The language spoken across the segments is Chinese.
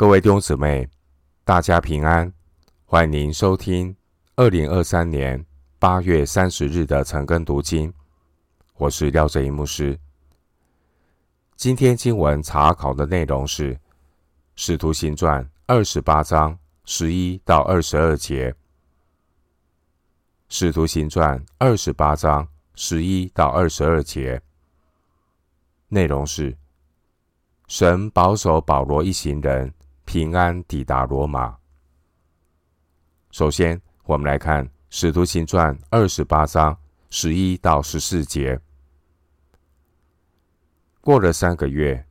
各位弟兄姊妹，大家平安！欢迎您收听二零二三年八月三十日的晨更读经。我是廖正一牧师。今天经文查考的内容是《使徒行传》二十八章十一到二十二节，《使徒行传》二十八章十一到二十二节内容是神保守保罗一行人。平安抵达罗马。首先，我们来看《使徒行传》二十八章十一到十四节。过了三个月，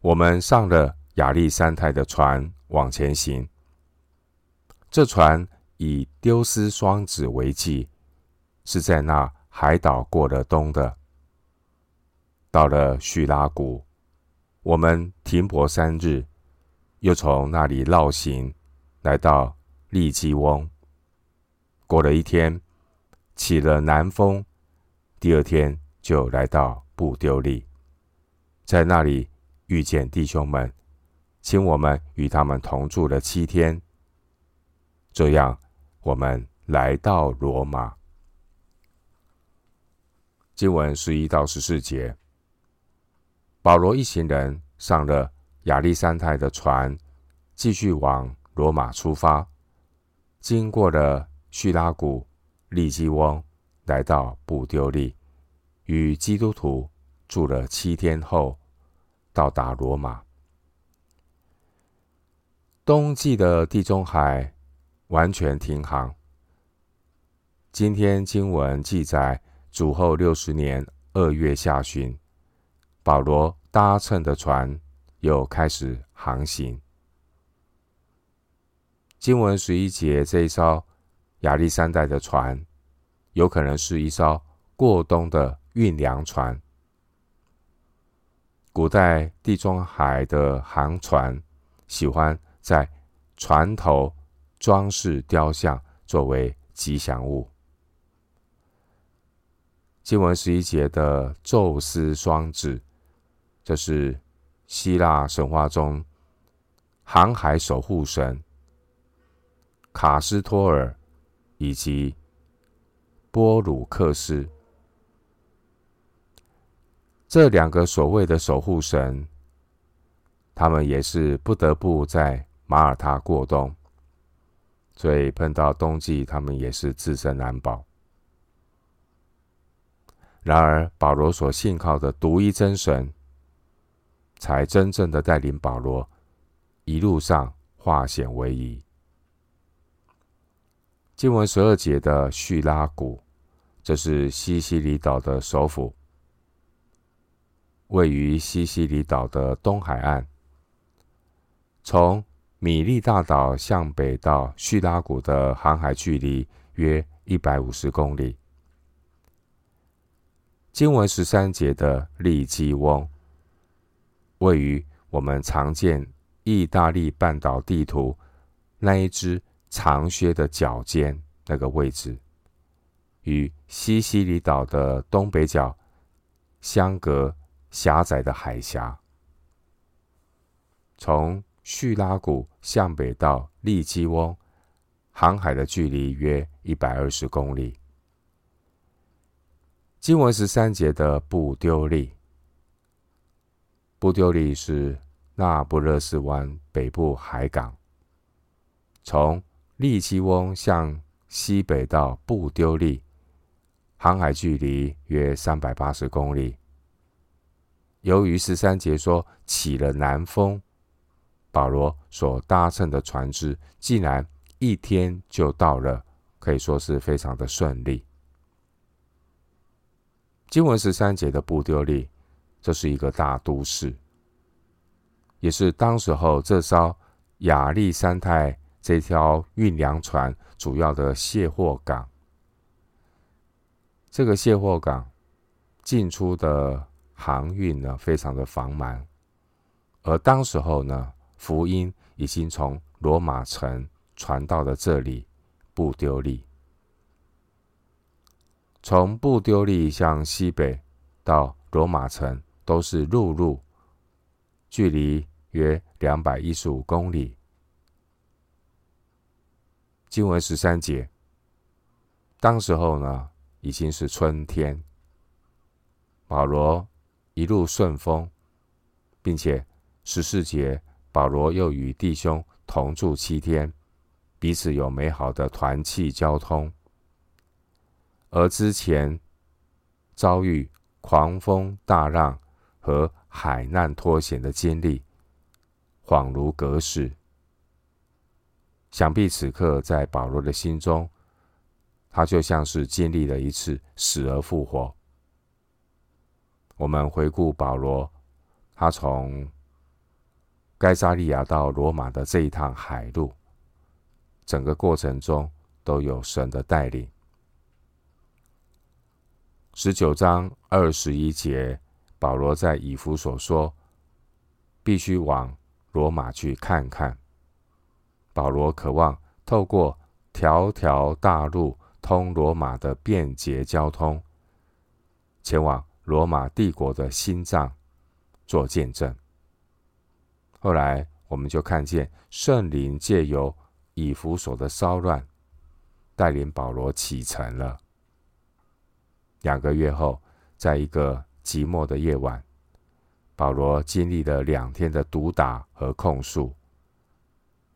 我们上了亚历山太的船往前行。这船以丢失双子为记，是在那海岛过了冬的。到了叙拉古，我们停泊三日。又从那里绕行，来到利基翁。过了一天，起了南风。第二天就来到布丢利，在那里遇见弟兄们，请我们与他们同住了七天。这样，我们来到罗马。经文十一到十四节，保罗一行人上了。亚历山太的船继续往罗马出发，经过了叙拉古、利基翁，来到布丢利，与基督徒住了七天后，到达罗马。冬季的地中海完全停航。今天经文记载，主后六十年二月下旬，保罗搭乘的船。又开始航行。经文十一节，这一艘亚历山大的船，有可能是一艘过冬的运粮船。古代地中海的航船喜欢在船头装饰雕像，作为吉祥物。经文十一节的宙斯双子，这是。希腊神话中，航海守护神卡斯托尔以及波鲁克斯这两个所谓的守护神，他们也是不得不在马耳他过冬，所以碰到冬季，他们也是自身难保。然而，保罗所信靠的独一真神。才真正的带领保罗一路上化险为夷。经文十二节的叙拉古，这是西西里岛的首府，位于西西里岛的东海岸。从米利大岛向北到叙拉古的航海距离约一百五十公里。经文十三节的利基翁。位于我们常见意大利半岛地图那一只长靴的脚尖那个位置，与西西里岛的东北角相隔狭窄的海峡。从叙拉古向北到利基翁，航海的距离约一百二十公里。经文十三节的布丢利。布丢利是那不勒斯湾北部海港。从利奇翁向西北到布丢利，航海距离约三百八十公里。由于十三节说起了南风，保罗所搭乘的船只竟然一天就到了，可以说是非常的顺利。经文十三节的布丢利。这是一个大都市，也是当时候这艘亚历山太这条运粮船主要的卸货港。这个卸货港进出的航运呢，非常的繁忙，而当时候呢，福音已经从罗马城传到了这里，布丢利。从布丢利向西北到罗马城。都是陆路，距离约两百一十五公里。经文十三节，当时候呢，已经是春天。保罗一路顺风，并且十四节，保罗又与弟兄同住七天，彼此有美好的团契交通。而之前遭遇狂风大浪和海难脱险的经历，恍如隔世。想必此刻在保罗的心中，他就像是经历了一次死而复活。我们回顾保罗，他从该撒利亚到罗马的这一趟海路，整个过程中都有神的带领。十九章二十一节，保罗在以弗所说，必须往罗马去看看。保罗渴望透过条条大路通罗马的便捷交通，前往罗马帝国的心脏做见证。后来，我们就看见圣灵借由以弗所的骚乱，带领保罗启程了。两个月后，在一个寂寞的夜晚，保罗经历了两天的毒打和控诉。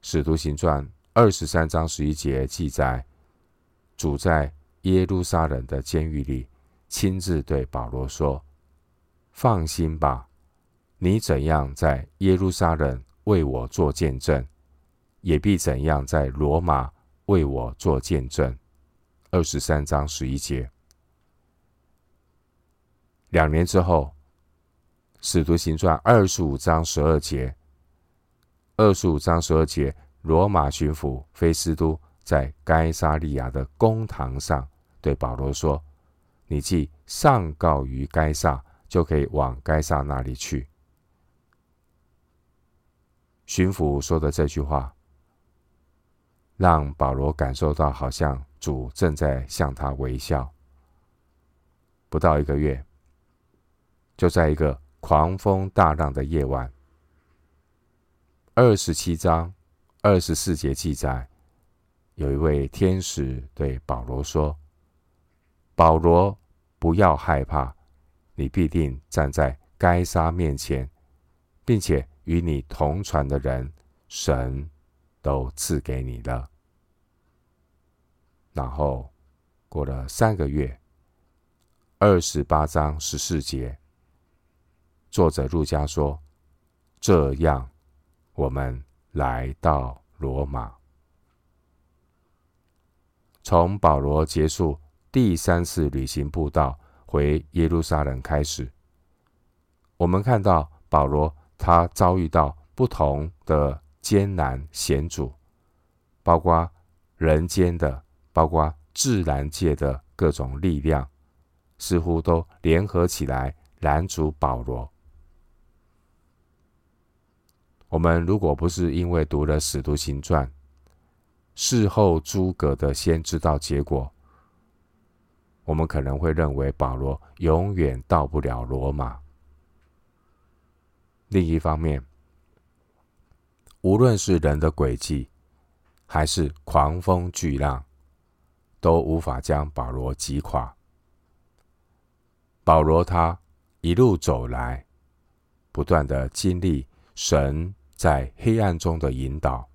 使徒行传二十三章十一节记载，主在耶路撒冷的监狱里亲自对保罗说：“放心吧，你怎样在耶路撒冷为我做见证，也必怎样在罗马为我做见证。”二十三章十一节。两年之后，使徒行传二十五章十二节。二十五章十二节，罗马巡抚菲斯都在该撒利亚的公堂上对保罗说：“你既上告于该撒，就可以往该撒那里去。”巡抚说的这句话，让保罗感受到好像主正在向他微笑。不到一个月，就在一个狂风大浪的夜晚。二十七章二十四节记载，有一位天使对保罗说：“保罗，不要害怕，你必定站在该撒面前，并且与你同船的人，神都赐给你了。”然后过了三个月，二十八章十四节，作者路加说：“这样。”我们来到罗马，从保罗结束第三次旅行布道回耶路撒冷开始，我们看到保罗他遭遇到不同的艰难险阻，包括人间的，包括自然界的各种力量，似乎都联合起来拦阻保罗。我们如果不是因为读了《使徒行传》，事后诸葛的先知道结果，我们可能会认为保罗永远到不了罗马。另一方面，无论是人的诡计，还是狂风巨浪，都无法将保罗击垮。保罗他一路走来，不断的经历神。在黑暗中的引导，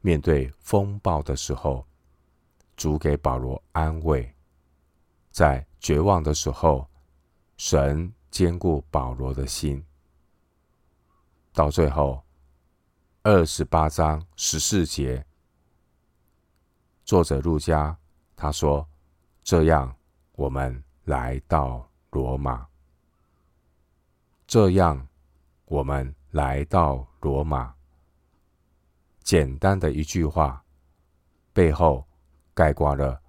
面对风暴的时候，主给保罗安慰；在绝望的时候，神坚固保罗的心。到最后，二十八章十四节，作者路加他说：“这样，我们来到罗马。这样，我们。”来到罗马，简单的一句话，背后概括了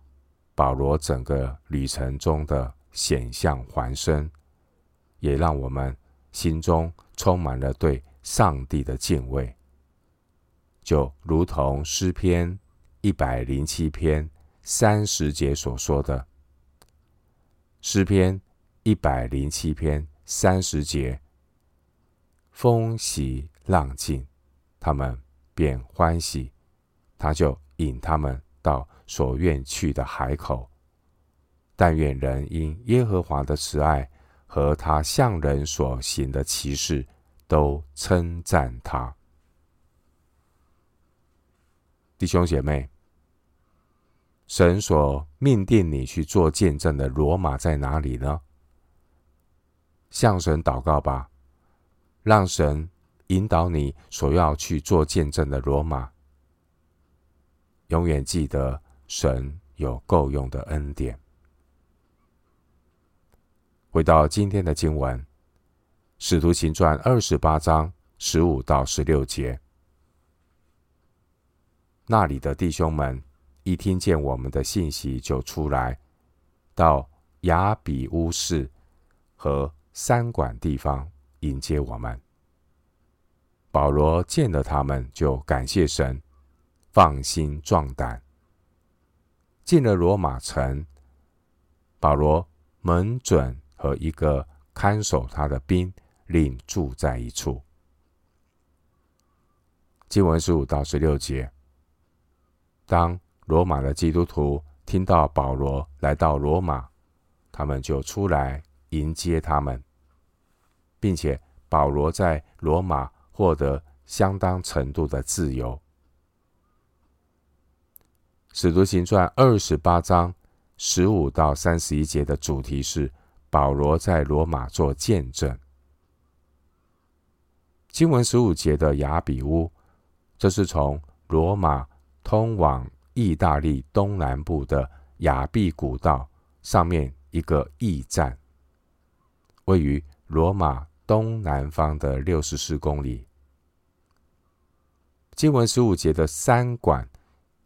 保罗整个旅程中的险象环生，也让我们心中充满了对上帝的敬畏。就如同诗篇一百零七篇三十节所说的，诗篇一百零七篇三十节。风息浪静，他们便欢喜，他就引他们到所愿去的海口。但愿人因耶和华的慈爱和他向人所行的奇事，都称赞他。弟兄姐妹，神所命定你去做见证的罗马在哪里呢？向神祷告吧，让神引导你所要去做见证的罗马。永远记得，神有够用的恩典。回到今天的经文，《使徒行传》二十八章十五到十六节。那里的弟兄们一听见我们的信息，就出来到雅比乌市和三馆地方迎接我们。保罗见了他们，就感谢神，放心壮胆。进了罗马城，保罗门准和一个看守他的兵领住在一处。经文十五到十六节。当罗马的基督徒听到保罗来到罗马，他们就出来迎接他们，并且保罗在罗马获得相当程度的自由。使徒行传二十八章十五到三十一节的主题是保罗在罗马做见证。经文十五节的雅比乌，这是从罗马。通往意大利东南部的雅庇古道上面一个驿站，位于罗马东南方的六十四公里。经文十五节的三馆，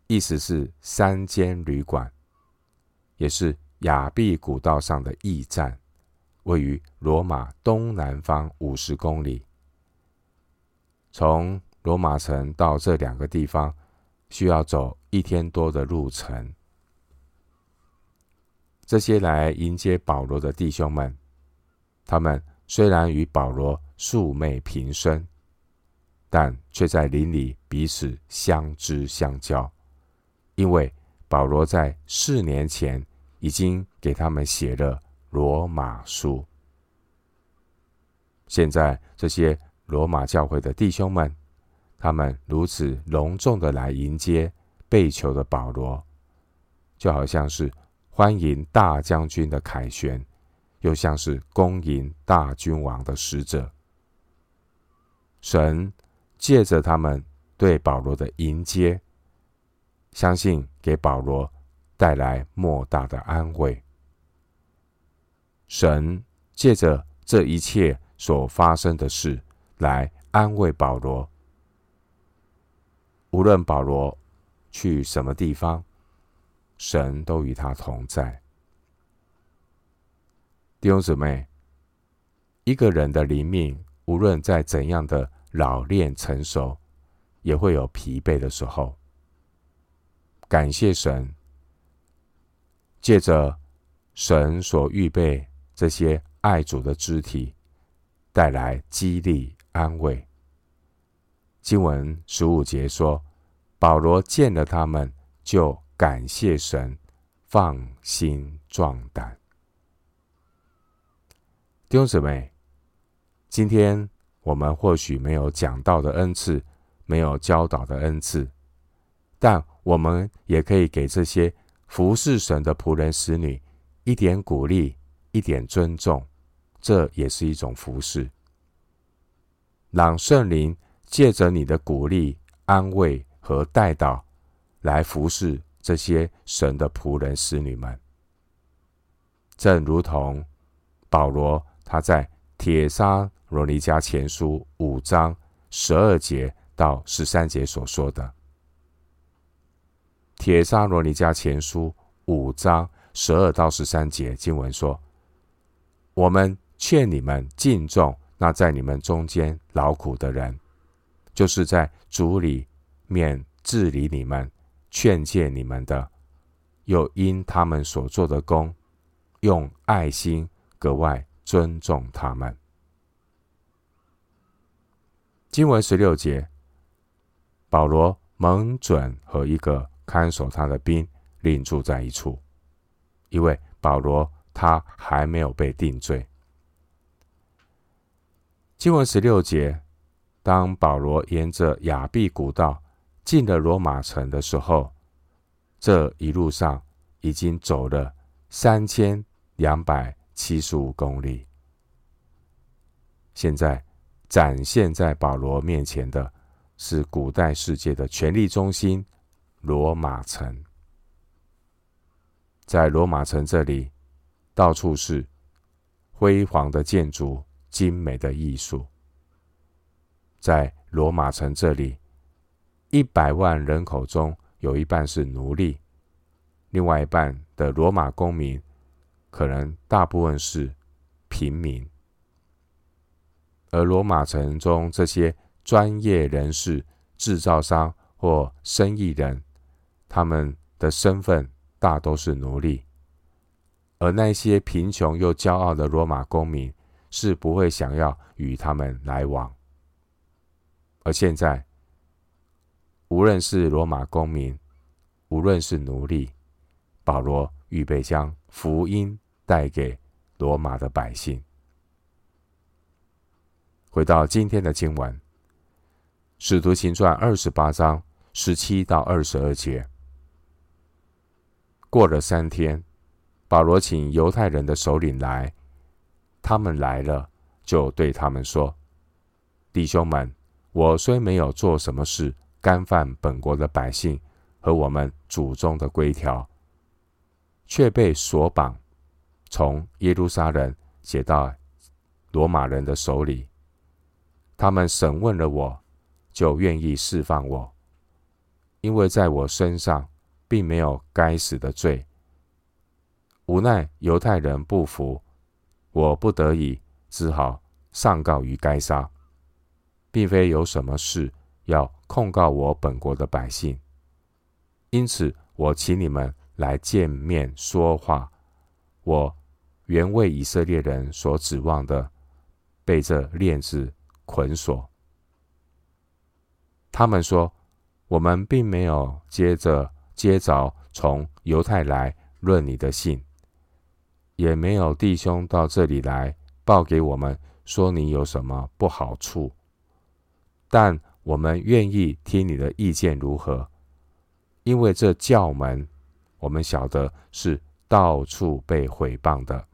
意思是三间旅馆，也是亚庇古道上的驿站，位于罗马东南方五十公里。从罗马城到这两个地方，需要走一天多的路程。这些来迎接保罗的弟兄们，他们虽然与保罗素昧平生，但却在邻里彼此相知相交，因为保罗在四年前已经给他们写了罗马书。现在这些罗马教会的弟兄们。他们如此隆重的来迎接被囚的保罗，就好像是欢迎大将军的凯旋，又像是恭迎大君王的使者。神借着他们对保罗的迎接，相信给保罗带来莫大的安慰。神借着这一切所发生的事来安慰保罗。无论保罗去什么地方，神都与他同在。弟兄姊妹，一个人的灵命，无论在怎样的老练成熟，也会有疲惫的时候。感谢神，借着神所预备这些爱主的肢体，带来激励安慰。经文十五节说：“保罗见了他们，就感谢神，放心壮胆。”弟兄姊妹，今天我们或许没有讲道的恩赐，没有教导的恩赐，但我们也可以给这些服侍神的仆人、使女一点鼓励，一点尊重，这也是一种服侍，让圣灵。借着你的鼓励、安慰和带导，来服侍这些神的仆人、使女们，正如同保罗他在铁沙罗尼迦前书五章十二节到十三节所说的。铁沙罗尼迦前书五章十二到十三节经文说：“我们劝你们敬重那在你们中间劳苦的人。”就是在主里面治理你们、劝诫你们的，又因他们所做的工，用爱心格外尊重他们。经文十六节，保罗蒙准和一个看守他的兵另住在一处，因为保罗他还没有被定罪。经文十六节，当保罗沿着亚庇古道进了罗马城的时候，这一路上已经走了三千两百七十五公里。现在。展现在保罗面前的是古代世界的权力中心——罗马城。在罗马城这里，到处是辉煌的建筑、精美的艺术。在罗马城这里，一百万人口中有一半是奴隶，另外一半的罗马公民可能大部分是平民。而罗马城中这些专业人士、制造商或生意人，他们的身份大都是奴隶；而那些贫穷又骄傲的罗马公民是不会想要与他们来往。而现在，无论是罗马公民，无论是奴隶，保罗预备将福音带给罗马的百姓。回到今天的经文，《使徒行传》二十八章十七到二十二节。过了三天，保罗请犹太人的首领来，他们来了，就对他们说：“弟兄们，我虽没有做什么事，干犯本国的百姓和我们祖宗的规条，却被锁绑，从耶路撒冷写到罗马人的手里。”他们审问了我，就愿意释放我，因为在我身上并没有该死的罪。无奈犹太人不服，我不得已只好上告于该撒，并非有什么事要控告我本国的百姓。因此，我请你们来见面说话。我原为以色列人所指望的，被这链子捆锁。他们说：“我们并没有接着接着从犹太来论你的信，也没有弟兄到这里来报给我们说你有什么不好处。但我们愿意听你的意见如何，因为这教门我们晓得是到处被毁谤的。”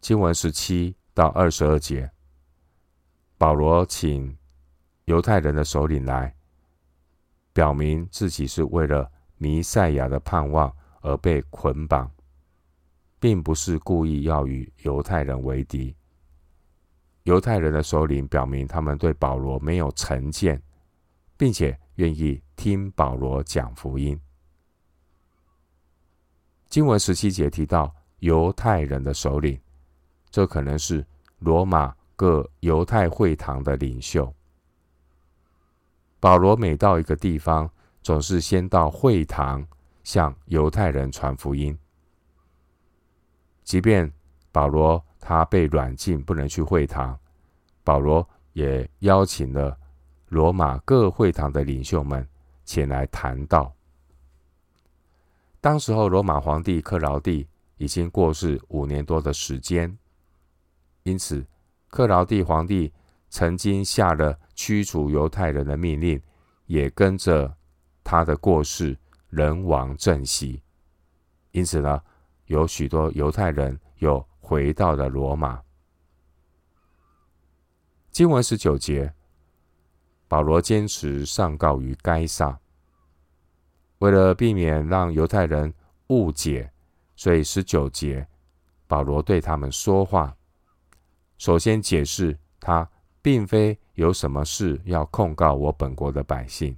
经文十七。到二十二节，保罗请犹太人的首领来，表明自己是为了弥赛亚的盼望而被捆绑，并不是故意要与犹太人为敌。犹太人的首领表明他们对保罗没有成见，并且愿意听保罗讲福音。经文十七节提到犹太人的首领。这可能是罗马各犹太会堂的领袖。保罗每到一个地方，总是先到会堂向犹太人传福音。即便保罗他被软禁，不能去会堂，保罗也邀请了罗马各会堂的领袖们前来谈道。当时候，罗马皇帝克劳地已经过世五年多的时间。因此，克劳地皇帝曾经下了驱逐犹太人的命令，也跟着他的过世，人亡政息。因此呢，有许多犹太人又回到了罗马。经文十九节，保罗坚持上告于该撒，为了避免让犹太人误解，所以十九节保罗对他们说话。首先解释，他并非有什么事要控告我本国的百姓。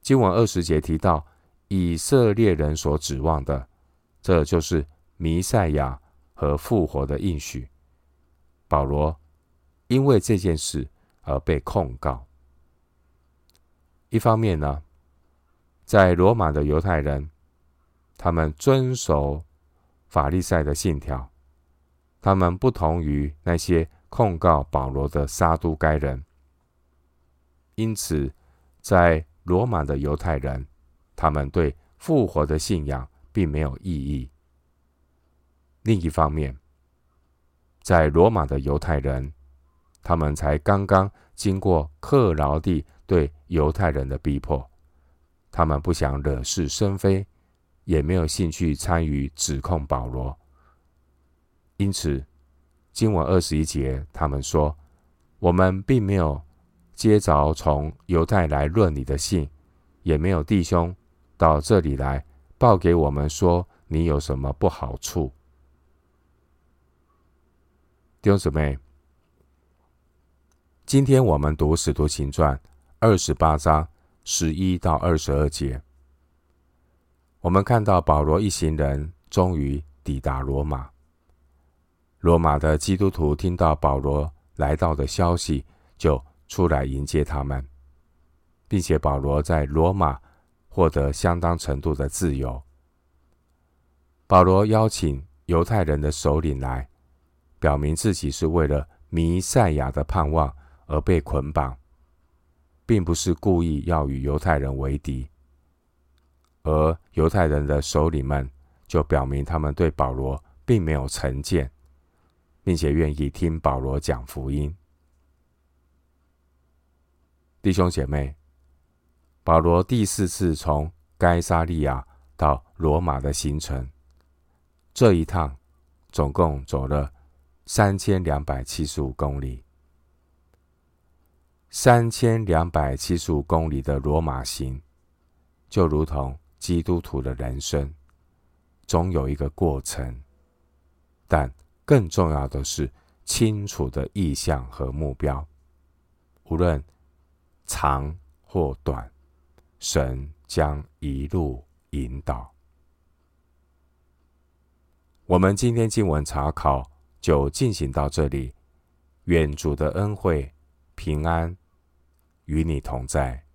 经文二十节提到以色列人所指望的，这就是弥赛亚和复活的应许。保罗因为这件事而被控告。一方面呢，在罗马的犹太人，他们遵守法利赛的信条。他们不同于那些控告保罗的撒都该人。因此，在罗马的犹太人，他们对复活的信仰并没有异议。另一方面，在罗马的犹太人，他们才刚刚经过克劳地对犹太人的逼迫，他们不想惹是生非，也没有兴趣参与指控保罗。因此，经文二十一节，他们说：“我们并没有。”接着从犹太来论你的信，也没有弟兄到这里来报给我们说你有什么不好处。弟兄姊妹，今天我们读《使徒行传》二十八章十一到二十二节，我们看到保罗一行人终于抵达罗马。罗马的基督徒听到保罗来到的消息，就出来迎接他们，并且保罗在罗马获得相当程度的自由。保罗邀请犹太人的首领来，表明自己是为了弥赛亚的盼望而被捆绑，并不是故意要与犹太人为敌。而犹太人的首领们就表明他们对保罗并没有成见，并且愿意听保罗讲福音。弟兄姐妹，保罗第四次从该撒利亚到罗马的行程，这一趟总共走了三千两百七十五公里。三千两百七十五公里的罗马行，就如同基督徒的人生，总有一个过程，但更重要的是清楚的意向和目标，无论。长或短，神将一路引导。我们今天经文查考就进行到这里。愿主的恩惠平安与你同在。